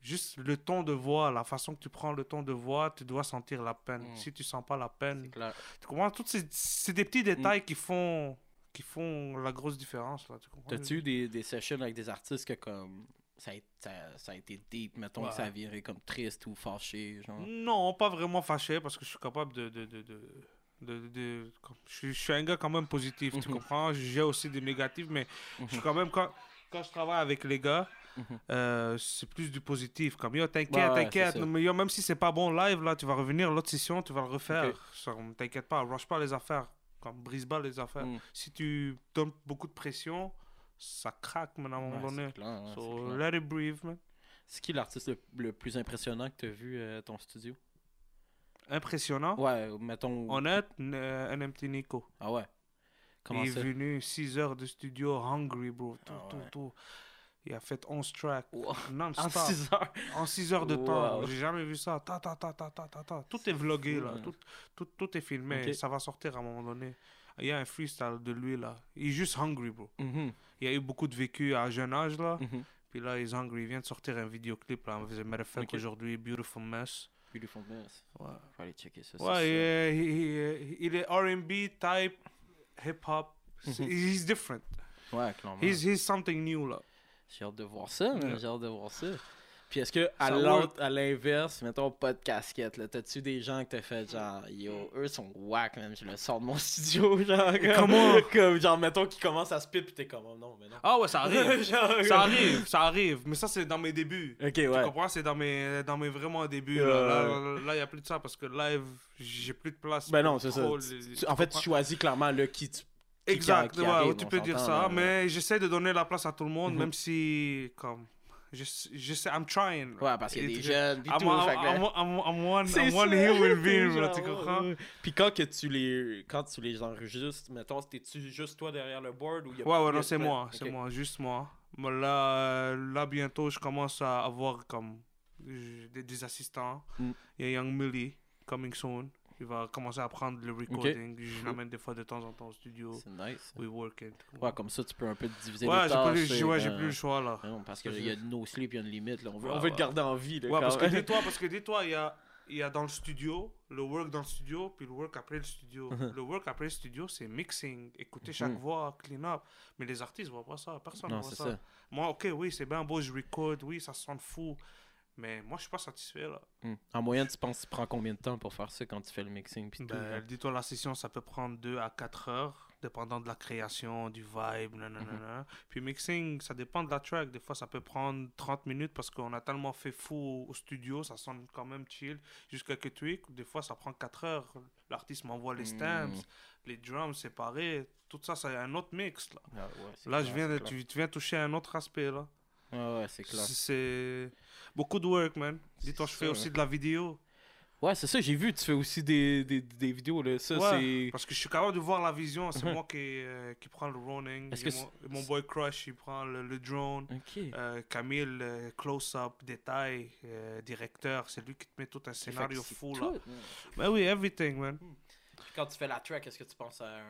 [SPEAKER 1] juste le ton de voix, la façon que tu prends le ton de voix, tu dois sentir la peine.
[SPEAKER 2] Mhm.
[SPEAKER 1] Si tu sens pas la peine,
[SPEAKER 2] C'est
[SPEAKER 1] tu comprends? Toutes ces, c'est des petits détails qui font qui font la grosse différence là?
[SPEAKER 2] T'as-tu eu des, des sessions avec des artistes que comme ça a, ça, ça a été deep, mettons que ça a viré comme triste ou fâché, genre?
[SPEAKER 1] Non, pas vraiment fâché parce que je suis capable de. de, de, de, de- comme- je, suis, je suis un gars quand même positif, tu
[SPEAKER 2] Mhm.
[SPEAKER 1] comprends? J'ai aussi des négatifs, mais je suis
[SPEAKER 2] Mhm.
[SPEAKER 1] quand même. Quand, quand je travaille avec les gars,
[SPEAKER 2] Mhm.
[SPEAKER 1] euh, c'est plus du positif. Comme yo, t'inquiète,
[SPEAKER 2] Ouais, ouais,
[SPEAKER 1] t'inquiète. même si c'est pas bon live, là, tu vas revenir l'autre session, tu vas le refaire.
[SPEAKER 2] Ok.
[SPEAKER 1] Ça, T'inquiète pas, rush pas les affaires. Comme brise pas les affaires.
[SPEAKER 2] Mm.
[SPEAKER 1] Si tu donnes beaucoup de pression, ça craque, man, à un moment
[SPEAKER 2] Ouais,
[SPEAKER 1] donné.
[SPEAKER 2] c'est clair, ouais,
[SPEAKER 1] So, let it breathe, man.
[SPEAKER 2] C'est qui l'artiste le, le plus impressionnant que tu as vu à ton studio?
[SPEAKER 1] Impressionnant?
[SPEAKER 2] Ouais, mettons.
[SPEAKER 1] Honnête, euh, NMT Nico.
[SPEAKER 2] Ah ouais? Comment
[SPEAKER 1] il est venu 6 heures de studio, hungry, bro. Tout,
[SPEAKER 2] Ah
[SPEAKER 1] tout, tout. Il a fait 11 tracks,
[SPEAKER 2] Wow. En
[SPEAKER 1] non-stop.
[SPEAKER 2] 6 heures.
[SPEAKER 1] En 6 heures de temps.
[SPEAKER 2] Wow.
[SPEAKER 1] J'ai jamais vu ça. Ta, ta, ta, ta, ta, ta, ta. Tout est vlogué, là. Tout, tout, tout est filmé. Ça va sortir à un moment donné. Il y a un freestyle de lui, là. Il est juste hungry, bro.
[SPEAKER 2] Mhm,
[SPEAKER 1] Il a eu beaucoup de vécu à un jeune âge, là.
[SPEAKER 2] mhm.
[SPEAKER 1] Puis là, il est hungry. Il vient de sortir un vidéoclip, là. As a matter of fact,
[SPEAKER 2] Ok.
[SPEAKER 1] aujourd'hui, Beautiful Mess.
[SPEAKER 2] Beautiful Mess.
[SPEAKER 1] Ouais.
[SPEAKER 2] Faut aller checker ça.
[SPEAKER 1] Ouais, il est- il, R&B type, hip-hop. C'est-
[SPEAKER 2] Mhm.
[SPEAKER 1] He's different.
[SPEAKER 2] Ouais, clairement.
[SPEAKER 1] He's, he's something new, là.
[SPEAKER 2] J'ai hâte de voir ça. J'ai hâte de voir ça. Puis est-ce que à l'autre, à l'inverse, mettons pas de casquette, là, t'as-tu des gens que t'as fait genre yo, eux sont whack même, je le sors de mon studio, genre comme,
[SPEAKER 1] Comment?
[SPEAKER 2] comme genre mettons qu'ils commencent à spit pis t'es comme oh, non mais non.
[SPEAKER 1] Ah ouais, ça arrive.
[SPEAKER 2] Genre,
[SPEAKER 1] ça arrive, ça arrive. Mais ça, c'est dans mes débuts.
[SPEAKER 2] Ok
[SPEAKER 1] Tu
[SPEAKER 2] ouais.
[SPEAKER 1] comprends? C'est dans mes, dans mes vraiment débuts. Là, là, il n'y a plus de ça parce que live, j'ai plus de place.
[SPEAKER 2] Ben non, c'est ça. Tu-
[SPEAKER 1] les-
[SPEAKER 2] tu- en fait, tu choisis clairement le qui tu. Qui-
[SPEAKER 1] Exact,
[SPEAKER 2] qui
[SPEAKER 1] ouais,
[SPEAKER 2] arrive,
[SPEAKER 1] tu peux dire ça,
[SPEAKER 2] là,
[SPEAKER 1] mais j'essaie de donner la place à tout le monde,
[SPEAKER 2] Mhm.
[SPEAKER 1] même si, comme, je, je sais, I'm trying.
[SPEAKER 2] Ouais, parce qu'il y a des jeunes
[SPEAKER 1] I'm,
[SPEAKER 2] tout.
[SPEAKER 1] I'm,
[SPEAKER 2] fait que
[SPEAKER 1] I'm, I'm, I'm one, I'm one here with me, tu
[SPEAKER 2] ouais,
[SPEAKER 1] comprends?
[SPEAKER 2] ouais. Puis quand que tu les quand tu les enregistres, mettons, t'es-tu juste toi derrière le board ou y a
[SPEAKER 1] Ouais, ouais, non, c'est moi, c'est moi, juste moi. Mais là, euh, là, bientôt, je commence à avoir comme euh, des, des assistants.
[SPEAKER 2] Mm.
[SPEAKER 1] Il y a Young Millie, coming soon. Il va commencer à prendre le recording. Je l'amène des fois de temps en temps au studio.
[SPEAKER 2] C'est nice.
[SPEAKER 1] We working.
[SPEAKER 2] Ouais, comme ça tu peux un peu diviser
[SPEAKER 1] Ouais,
[SPEAKER 2] les
[SPEAKER 1] j'ai
[SPEAKER 2] tâches.
[SPEAKER 1] ouais, j'ai plus le choix là.
[SPEAKER 2] Non, parce qu'il y a no sleep, il y a une limite. Là. On veut,
[SPEAKER 1] Ouais,
[SPEAKER 2] on veut
[SPEAKER 1] ouais.
[SPEAKER 2] garder en vie. Là,
[SPEAKER 1] Ouais, parce que
[SPEAKER 2] même.
[SPEAKER 1] dis-toi, parce que dis-toi, il y a, y a dans le studio, le work dans le studio, puis le work après le studio. Le work après le studio, c'est mixing, écouter chaque
[SPEAKER 2] Mhm.
[SPEAKER 1] voix, clean up. Mais les artistes voient pas ça, personne
[SPEAKER 2] Non,
[SPEAKER 1] voit ça.
[SPEAKER 2] ça.
[SPEAKER 1] Moi, ok, oui, c'est bien beau, je record, oui, ça sonne fou. Mais moi, je suis pas satisfait là.
[SPEAKER 2] Hmm. En moyenne, tu penses que tu prends combien de temps pour faire ça quand tu fais le mixing tout,
[SPEAKER 1] Ben, dis-toi, la session, ça peut prendre 2 à 4 heures. dépendant de la création, du vibe, nanana. Puis mixing, ça dépend de la track. Des fois, ça peut prendre 30 minutes parce qu'on a tellement fait fou au studio, ça sonne quand même chill. Juste quelques tweaks. Des fois, ça prend 4 heures. L'artiste m'envoie les stamps,
[SPEAKER 2] Mm.
[SPEAKER 1] les drums séparés. Tout ça, c'est un autre mix. Là,
[SPEAKER 2] Ah ouais,
[SPEAKER 1] là
[SPEAKER 2] clair,
[SPEAKER 1] je viens de, tu, tu viens toucher un autre aspect. là.
[SPEAKER 2] Ouais, ouais, c'est clair.
[SPEAKER 1] C'est- beaucoup de work, man. Dis-toi, je fais aussi de la vidéo.
[SPEAKER 2] Ouais, c'est ça, j'ai vu, tu fais aussi des, des, des vidéos, là. Ça,
[SPEAKER 1] Ouais. Parce que je suis capable de voir la vision. C'est
[SPEAKER 2] Mhm.
[SPEAKER 1] moi qui, euh, qui prend le running.
[SPEAKER 2] Que
[SPEAKER 1] mon, boy Crush, il prend le, le drone. Euh, Camille, euh, close-up, détail, directeur. C'est lui qui te met tout un scénario fou,
[SPEAKER 2] tout.
[SPEAKER 1] là. Ben oui, everything, man.
[SPEAKER 2] Quand tu fais la track, est-ce que tu penses à un,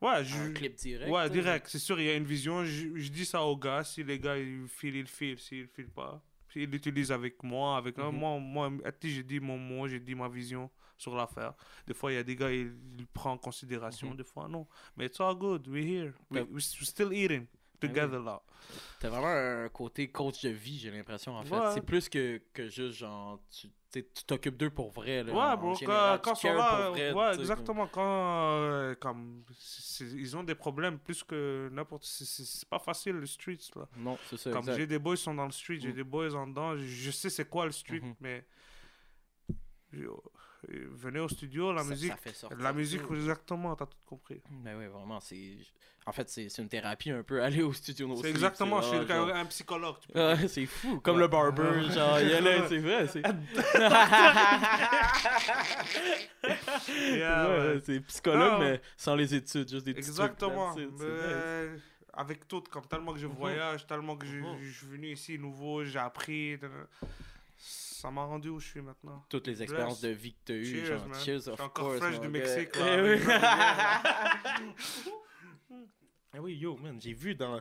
[SPEAKER 1] Ouais,
[SPEAKER 2] un
[SPEAKER 1] je...
[SPEAKER 2] clip direct
[SPEAKER 1] Ouais, direct. C'est sûr, il y a une vision. Je, je dis ça aux gars. Si les gars, ils filent, ils filent. S'ils filent pas, s'ils l'utilisent avec moi, avec un-
[SPEAKER 2] Mhm.
[SPEAKER 1] moi, moi, j'ai dit mon mot, j'ai dit ma vision sur l'affaire. Des fois, il y a des gars, ils, ils prennent en considération.
[SPEAKER 2] Mhm.
[SPEAKER 1] Des fois, non. Mais it's all good. We're here. We, we're still eating together, là.
[SPEAKER 2] T'as vraiment un côté coach de vie, j'ai l'impression, en fait.
[SPEAKER 1] Ouais.
[SPEAKER 2] C'est plus que, que juste, genre, tu t'occupes d'eux pour vrai, là.
[SPEAKER 1] Ouais,
[SPEAKER 2] en
[SPEAKER 1] bro,
[SPEAKER 2] général.
[SPEAKER 1] quand, ils sont là,
[SPEAKER 2] vrai,
[SPEAKER 1] ouais, exactement, quand, euh, comme, ils ont des problèmes plus que n'importe, c'est- pas facile, le là.
[SPEAKER 2] comme- Non, c'est ça,
[SPEAKER 1] Comme j'ai des boys qui sont dans le street, j'ai
[SPEAKER 2] Mm.
[SPEAKER 1] des boys en dedans, je, sais c'est quoi le street,
[SPEAKER 2] Mhm.
[SPEAKER 1] mais venez au studio, la
[SPEAKER 2] Ça-
[SPEAKER 1] musique,
[SPEAKER 2] ça fait sortir
[SPEAKER 1] la musique,
[SPEAKER 2] tout.
[SPEAKER 1] exactement, t'as tout compris.
[SPEAKER 2] Ben oui, vraiment, c'est... En fait, c'est une thérapie un peu, aller au studio no
[SPEAKER 1] C'est exactement, je suis un,
[SPEAKER 2] genre-
[SPEAKER 1] un psychologue.
[SPEAKER 2] c'est fou, comme
[SPEAKER 1] Ouais.
[SPEAKER 2] le barber, genre, il y a là, c'est vrai, c'est...
[SPEAKER 1] dire. Yeah,
[SPEAKER 2] Ouais,
[SPEAKER 1] ouais.
[SPEAKER 2] ouais, c'est psychologue, mais sans les études, juste des trucs,
[SPEAKER 1] Exactement. mais avec tout, comme tellement que je
[SPEAKER 2] Mhm.
[SPEAKER 1] voyage, tellement que je,
[SPEAKER 2] Mhm.
[SPEAKER 1] je suis venu ici nouveau, j'ai appris. Ça m'a rendu où je suis maintenant.
[SPEAKER 2] Toutes les expériences de vie que t'as eues,
[SPEAKER 1] Cheers,
[SPEAKER 2] genre,
[SPEAKER 1] man.
[SPEAKER 2] cheers,
[SPEAKER 1] Je
[SPEAKER 2] of
[SPEAKER 1] suis encore
[SPEAKER 2] course,
[SPEAKER 1] fresh du. Mexique,
[SPEAKER 2] Eh
[SPEAKER 1] là,
[SPEAKER 2] Ah oui, yo, man, j'ai vu dans,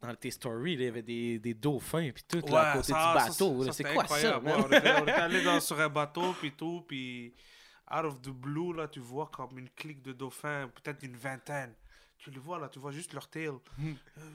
[SPEAKER 2] dans tes stories, là, il y avait des, des dauphins puis tout, là,
[SPEAKER 1] Ouais,
[SPEAKER 2] à côté
[SPEAKER 1] ça-
[SPEAKER 2] du bateau. là. C'est quoi ça,
[SPEAKER 1] incroyable.
[SPEAKER 2] man?
[SPEAKER 1] Ouais, on, était, on était allé dans, sur un bateau, puis tout, puis out of the blue, là, tu vois comme une clique de dauphins, peut-être une vingtaine. Tu les vois, là, tu vois juste leur tail.
[SPEAKER 2] Hmm.
[SPEAKER 1] Euh,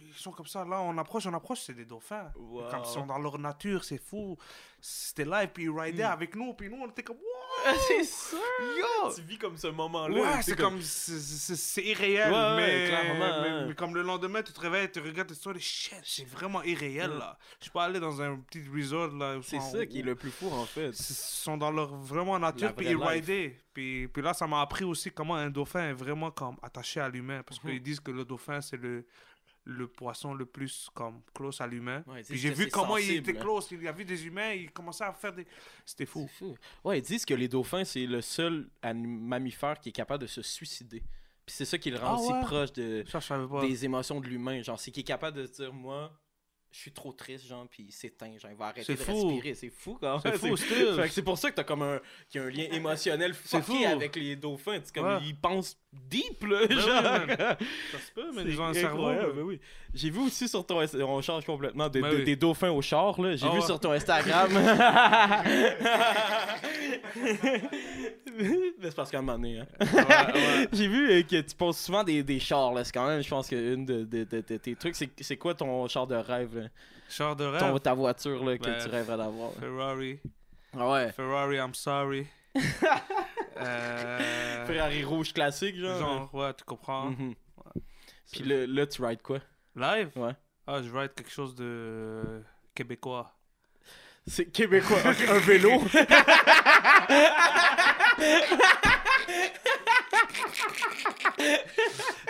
[SPEAKER 1] ils sont comme ça, là, on approche, on approche, c'est des dauphins.
[SPEAKER 2] Wow.
[SPEAKER 1] Comme ils sont dans leur nature, c'est fou. C'était là, et puis ils ridaient
[SPEAKER 2] Hmm.
[SPEAKER 1] avec nous, puis nous, on était comme!
[SPEAKER 2] c'est sûr!
[SPEAKER 1] Yo!
[SPEAKER 2] Tu vis comme ce moment-là.
[SPEAKER 1] Ouais, c'est comme, c'est- irréel,
[SPEAKER 2] Ouais, ouais,
[SPEAKER 1] mais,
[SPEAKER 2] clairement,
[SPEAKER 1] mais,
[SPEAKER 2] hein.
[SPEAKER 1] mais comme le lendemain, tu te réveilles, tu regardes tes stories, shit, c'est vraiment irréel,
[SPEAKER 2] Ouais.
[SPEAKER 1] là. Je peux aller dans un petit resort, là.
[SPEAKER 2] C'est
[SPEAKER 1] où-
[SPEAKER 2] ça qui est le plus fou, en fait.
[SPEAKER 1] ils sont dans leur vraiment nature, puis ils ridaient. Puis, puis là, ça m'a appris aussi comment un dauphin est vraiment comme attaché à l'humain. Parce
[SPEAKER 2] Mhm.
[SPEAKER 1] qu'ils disent que le dauphin, c'est le, le poisson le plus comme close à l'humain.
[SPEAKER 2] Ouais,
[SPEAKER 1] puis j'ai vu
[SPEAKER 2] c'est
[SPEAKER 1] comment il était
[SPEAKER 2] hein.
[SPEAKER 1] close. Il a vu des humains, il commençait à faire des. C'était fou.
[SPEAKER 2] C'est fou. Ouais, ils disent que les dauphins, c'est le seul mammifère qui est capable de se suicider. Puis c'est ça qui le rend
[SPEAKER 1] Ah
[SPEAKER 2] aussi
[SPEAKER 1] ouais?
[SPEAKER 2] proche de,
[SPEAKER 1] Ça,
[SPEAKER 2] des émotions de l'humain. Genre, c'est qu'il est capable de dire, moi, je suis trop triste, genre, puis il s'éteint, genre, il va arrêter de
[SPEAKER 1] C'est fou.
[SPEAKER 2] respirer. C'est fou, quand
[SPEAKER 1] C'est
[SPEAKER 2] même.
[SPEAKER 1] fou.
[SPEAKER 2] Fait que c'est pour ça que t'as comme un, y a un lien émotionnel
[SPEAKER 1] C'est fou.
[SPEAKER 2] avec les dauphins. C'est comme,
[SPEAKER 1] Ouais.
[SPEAKER 2] ils pensent deep, là,
[SPEAKER 1] Ben
[SPEAKER 2] genre.
[SPEAKER 1] Ça se peut, mais ils ont un cerveau.
[SPEAKER 2] ben oui. J'ai vu aussi sur ton on change complètement de-
[SPEAKER 1] Ben
[SPEAKER 2] de-
[SPEAKER 1] oui.
[SPEAKER 2] des dauphins au char là. J'ai
[SPEAKER 1] Ah
[SPEAKER 2] vu sur ton Instagram. Mais c'est parce qu'à un moment donné, hein.
[SPEAKER 1] Ouais, ouais.
[SPEAKER 2] J'ai vu euh, que tu poses souvent des, des chars là. C'est quand même, je pense que une de, de- de- de tes trucs, c'est quoi ton char de rêve, là?
[SPEAKER 1] Char de
[SPEAKER 2] Ton,
[SPEAKER 1] rêve?
[SPEAKER 2] ta voiture là, que
[SPEAKER 1] Ben,
[SPEAKER 2] tu rêverais d'avoir.
[SPEAKER 1] Ferrari.
[SPEAKER 2] Ah ouais.
[SPEAKER 1] Ferrari, I'm sorry. Euh,
[SPEAKER 2] Ferrari rouge classique, genre.
[SPEAKER 1] genre, ouais, tu comprends.
[SPEAKER 2] Mhm. Puis le- là, tu rides quoi?
[SPEAKER 1] Live?
[SPEAKER 2] Ouais.
[SPEAKER 1] Ah, je ride quelque chose de québécois.
[SPEAKER 2] C'est québécois. un, un vélo.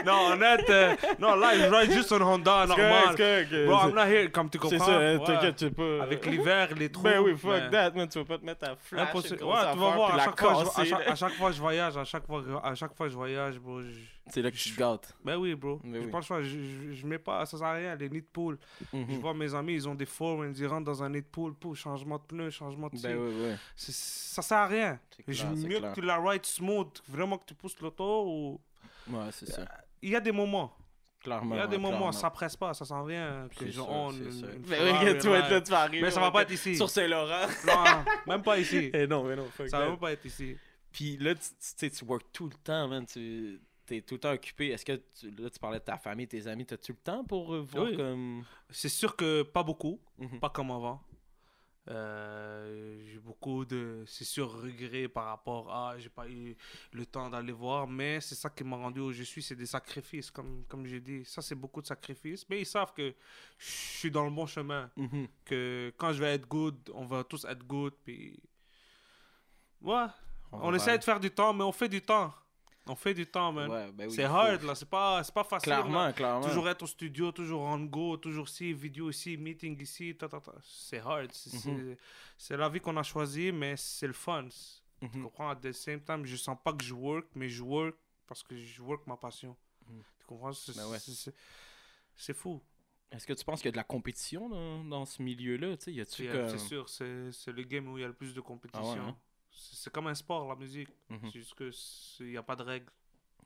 [SPEAKER 1] non, honnête, euh, non, là, je ride juste un Honda normal.
[SPEAKER 2] Correct, c'est
[SPEAKER 1] Bro, I'm
[SPEAKER 2] correct.
[SPEAKER 1] not here, comme tu comprends?
[SPEAKER 2] C'est ça,
[SPEAKER 1] Ouais.
[SPEAKER 2] t'inquiète, tu pas.
[SPEAKER 1] Avec l'hiver, les trous.
[SPEAKER 2] Ben oui, fuck
[SPEAKER 1] ben,
[SPEAKER 2] that, man. Tu vas pas te mettre à flash.
[SPEAKER 1] impossible. Ouais, tu vas voir, à chaque, fois, je, à, chaque, à chaque fois je voyage, à chaque fois, à chaque fois je voyage, bro. je-
[SPEAKER 2] C'est là que tu te gâtes.
[SPEAKER 1] Ben oui, bro.
[SPEAKER 2] Ben
[SPEAKER 1] J'ai
[SPEAKER 2] oui.
[SPEAKER 1] pas le choix. Je, je, je mets pas, ça sert à rien, les nids de. Je
[SPEAKER 2] Mhm.
[SPEAKER 1] vois mes amis, ils ont des four, ils rentrent dans un nid de poule, pouf, changement de pneus, changement de.
[SPEAKER 2] Ben oui, oui.
[SPEAKER 1] Ça sert à rien. Je
[SPEAKER 2] clair, c'est
[SPEAKER 1] mieux
[SPEAKER 2] clair.
[SPEAKER 1] que tu la rides smooth, vraiment que tu pousses l'auto ou.
[SPEAKER 2] Ouais, c'est ça.
[SPEAKER 1] Il y a des moments.
[SPEAKER 2] Clairement.
[SPEAKER 1] Il y a des moments,
[SPEAKER 2] clairement.
[SPEAKER 1] ça presse pas, ça s'en vient. Que je
[SPEAKER 2] sûr, c'est
[SPEAKER 1] une, une
[SPEAKER 2] Ben
[SPEAKER 1] Ferrari
[SPEAKER 2] oui, tu vas être là,
[SPEAKER 1] ride.
[SPEAKER 2] tu vas arriver.
[SPEAKER 1] Mais ça va pas être ici.
[SPEAKER 2] Sur Saint-Laurent.
[SPEAKER 1] Non, même pas ici.
[SPEAKER 2] Eh non, mais non,
[SPEAKER 1] Ça va même pas être ici.
[SPEAKER 2] Puis là, tu tu sais, tu work tout le temps, man. Tu es tout le temps occupé. Est-ce que tu, là, tu parlais de ta famille, tes amis, t'as-tu le temps pour euh, voir
[SPEAKER 1] Oui.
[SPEAKER 2] comme.
[SPEAKER 1] C'est sûr que pas beaucoup,
[SPEAKER 2] Mhm.
[SPEAKER 1] pas comme avant. Euh, j'ai beaucoup de, c'est sûr, regrets par rapport à, j'ai pas eu le temps d'aller voir, mais c'est ça qui m'a rendu où je suis, c'est des sacrifices, comme, comme j'ai dit. Ça, c'est beaucoup de sacrifices, mais ils savent que je suis dans le bon chemin,
[SPEAKER 2] Mhm.
[SPEAKER 1] que quand je vais être good, on va tous être good, puis. Ouais, on, essaie de faire du temps, mais on fait du temps. On fait du temps, man.
[SPEAKER 2] Ouais, ben oui,
[SPEAKER 1] c'est hard, là, c'est pas, pas facile. là.
[SPEAKER 2] Clairement, clairement.
[SPEAKER 1] Toujours être au studio, toujours on go, toujours ici, vidéo ici, meeting ici, ta, ta, ta. c'est hard. C'est c'est la vie qu'on a choisie, mais c'est le fun. Tu
[SPEAKER 2] Mhm.
[SPEAKER 1] comprends? At the same time, je sens pas que je work, mais je work parce que je work ma passion.
[SPEAKER 2] Mhm.
[SPEAKER 1] Tu comprends? C'est
[SPEAKER 2] Ben ouais.
[SPEAKER 1] fou.
[SPEAKER 2] Est-ce que tu penses qu'il y a de la compétition dans, dans ce milieu-là? A-tu
[SPEAKER 1] C'est
[SPEAKER 2] comme...
[SPEAKER 1] sûr, c'est c'est le game où il y a le plus de compétition.
[SPEAKER 2] Ah ouais, hein?
[SPEAKER 1] C'est comme un sport, la musique.
[SPEAKER 2] Mhm.
[SPEAKER 1] C'est juste qu'il n'y a pas de règles.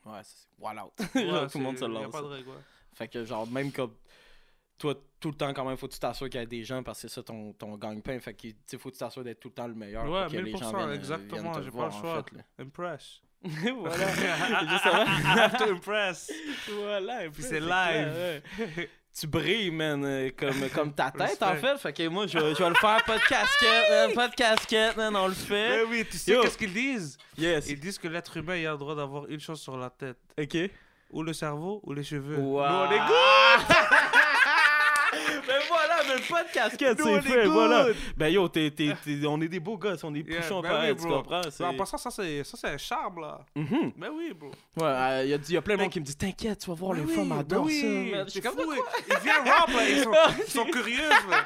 [SPEAKER 2] Ouais, c'est wild out.
[SPEAKER 1] Ouais,
[SPEAKER 2] tout le monde se
[SPEAKER 1] Il n'y a
[SPEAKER 2] lance.
[SPEAKER 1] pas de règles, ouais.
[SPEAKER 2] Fait que genre, même comme... Toi, tout le temps, quand même, faut que tu t'assures qu'il y a des gens parce que c'est ça ton, ton gagne-pain. Fait que, faut que tu t'assures d'être tout le temps le meilleur.
[SPEAKER 1] Ouais,
[SPEAKER 2] pour que les
[SPEAKER 1] 1000%,
[SPEAKER 2] gens viennent, euh,
[SPEAKER 1] exactement, j'ai pas le
[SPEAKER 2] en
[SPEAKER 1] choix.
[SPEAKER 2] fait, là.
[SPEAKER 1] Impress.
[SPEAKER 2] voilà.
[SPEAKER 1] I have to impress.
[SPEAKER 2] Voilà, et
[SPEAKER 1] Puis c'est
[SPEAKER 2] clair, ouais. Tu brilles, man, euh, comme, comme ta tête, en fait. Fait que moi, je, je vais le faire. Pas de casquette, man, pas de casquette, man, on le fait.
[SPEAKER 1] Mais oui, tu sais qu'est-ce qu'ils disent?
[SPEAKER 2] Yes.
[SPEAKER 1] Ils disent que l'être humain a le droit d'avoir une chose sur la tête.
[SPEAKER 2] OK.
[SPEAKER 1] Ou le cerveau ou les cheveux.
[SPEAKER 2] Wow.
[SPEAKER 1] Nous, on est good.
[SPEAKER 2] Ben voilà, mais pas de casquette,
[SPEAKER 1] Nous,
[SPEAKER 2] c'est
[SPEAKER 1] on est
[SPEAKER 2] fait,
[SPEAKER 1] good.
[SPEAKER 2] voilà. Ben yo, t'es, t'es- t'es- on est des beaux gosses, on est
[SPEAKER 1] Yeah,
[SPEAKER 2] pouchons
[SPEAKER 1] ben
[SPEAKER 2] pareil,
[SPEAKER 1] oui,
[SPEAKER 2] tu comprends? C'est...
[SPEAKER 1] En passant, ça c'est ça c'est un charme là.
[SPEAKER 2] Mhm.
[SPEAKER 1] Mais oui, bro.
[SPEAKER 2] Ouais, euh, y, a, y a plein de
[SPEAKER 1] Ben-
[SPEAKER 2] monde qui me dit T'inquiète, tu vas voir,
[SPEAKER 1] Mais
[SPEAKER 2] les
[SPEAKER 1] oui,
[SPEAKER 2] femmes
[SPEAKER 1] ben
[SPEAKER 2] adorent
[SPEAKER 1] oui,
[SPEAKER 2] ça. man. Je suis
[SPEAKER 1] c'est
[SPEAKER 2] comme
[SPEAKER 1] fou, Ils viennent rap là, ils sont, ils sont curieux. man.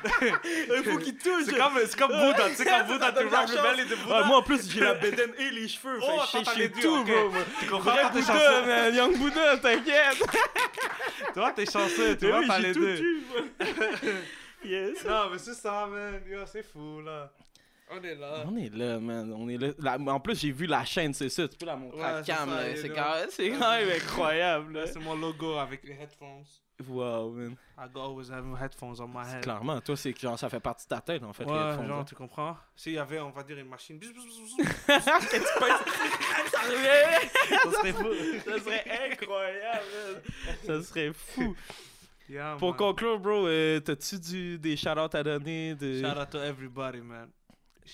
[SPEAKER 2] Il faut qu'ils touchent.
[SPEAKER 1] C'est comme, c'est comme Bouddha, tu sais, comme Bouddha, tu rap le Bouddha.
[SPEAKER 2] Ouais, moi en plus, j'ai la bédaine et les cheveux.
[SPEAKER 1] Oh,
[SPEAKER 2] que
[SPEAKER 1] deux,
[SPEAKER 2] tout, bro.
[SPEAKER 1] Tu comprends,
[SPEAKER 2] Bouddha,
[SPEAKER 1] chanceux.
[SPEAKER 2] man. Young Bouddha, t'inquiète.
[SPEAKER 1] Toi, t'es chanceux, tu vois, t'as
[SPEAKER 2] j'ai
[SPEAKER 1] les
[SPEAKER 2] tout
[SPEAKER 1] deux.
[SPEAKER 2] Yes.
[SPEAKER 1] Non, mais c'est ça, man. Yo, c'est fou, là. On est là.
[SPEAKER 2] On est là, man. On est là. La- En plus, j'ai vu la chaîne, c'est ça. Tu peux la montrer à
[SPEAKER 1] Ouais,
[SPEAKER 2] la
[SPEAKER 1] c'est
[SPEAKER 2] cam.
[SPEAKER 1] ça,
[SPEAKER 2] là. C'est quand, même- c'est quand même incroyable.
[SPEAKER 1] Là,
[SPEAKER 2] Là.
[SPEAKER 1] c'est mon logo avec les headphones.
[SPEAKER 2] Wow, man.
[SPEAKER 1] I go always have headphones on my head.
[SPEAKER 2] Clairement, toi, c'est que genre, ça fait partie de ta tête, en fait. les
[SPEAKER 1] Ouais,
[SPEAKER 2] headphones,
[SPEAKER 1] genre,
[SPEAKER 2] là.
[SPEAKER 1] tu comprends? S'il y avait, on va dire, une machine, bzz, bzz, bzz, bzz,
[SPEAKER 2] ça serait
[SPEAKER 1] ça serait fou.
[SPEAKER 2] ça serait incroyable. man. Ça serait fou.
[SPEAKER 1] Yeah,
[SPEAKER 2] Pour
[SPEAKER 1] man.
[SPEAKER 2] conclure, bro, euh, t'as-tu du, des shout-outs à donner de
[SPEAKER 1] Shout out to everybody, man.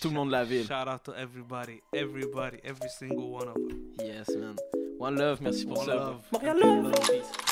[SPEAKER 2] tout le monde de la ville?
[SPEAKER 1] Shout out to everybody, everybody, every single one of them.
[SPEAKER 2] Yes, man. One love, merci pour
[SPEAKER 1] One
[SPEAKER 2] ça.
[SPEAKER 1] love.
[SPEAKER 2] Montréal love. Peace.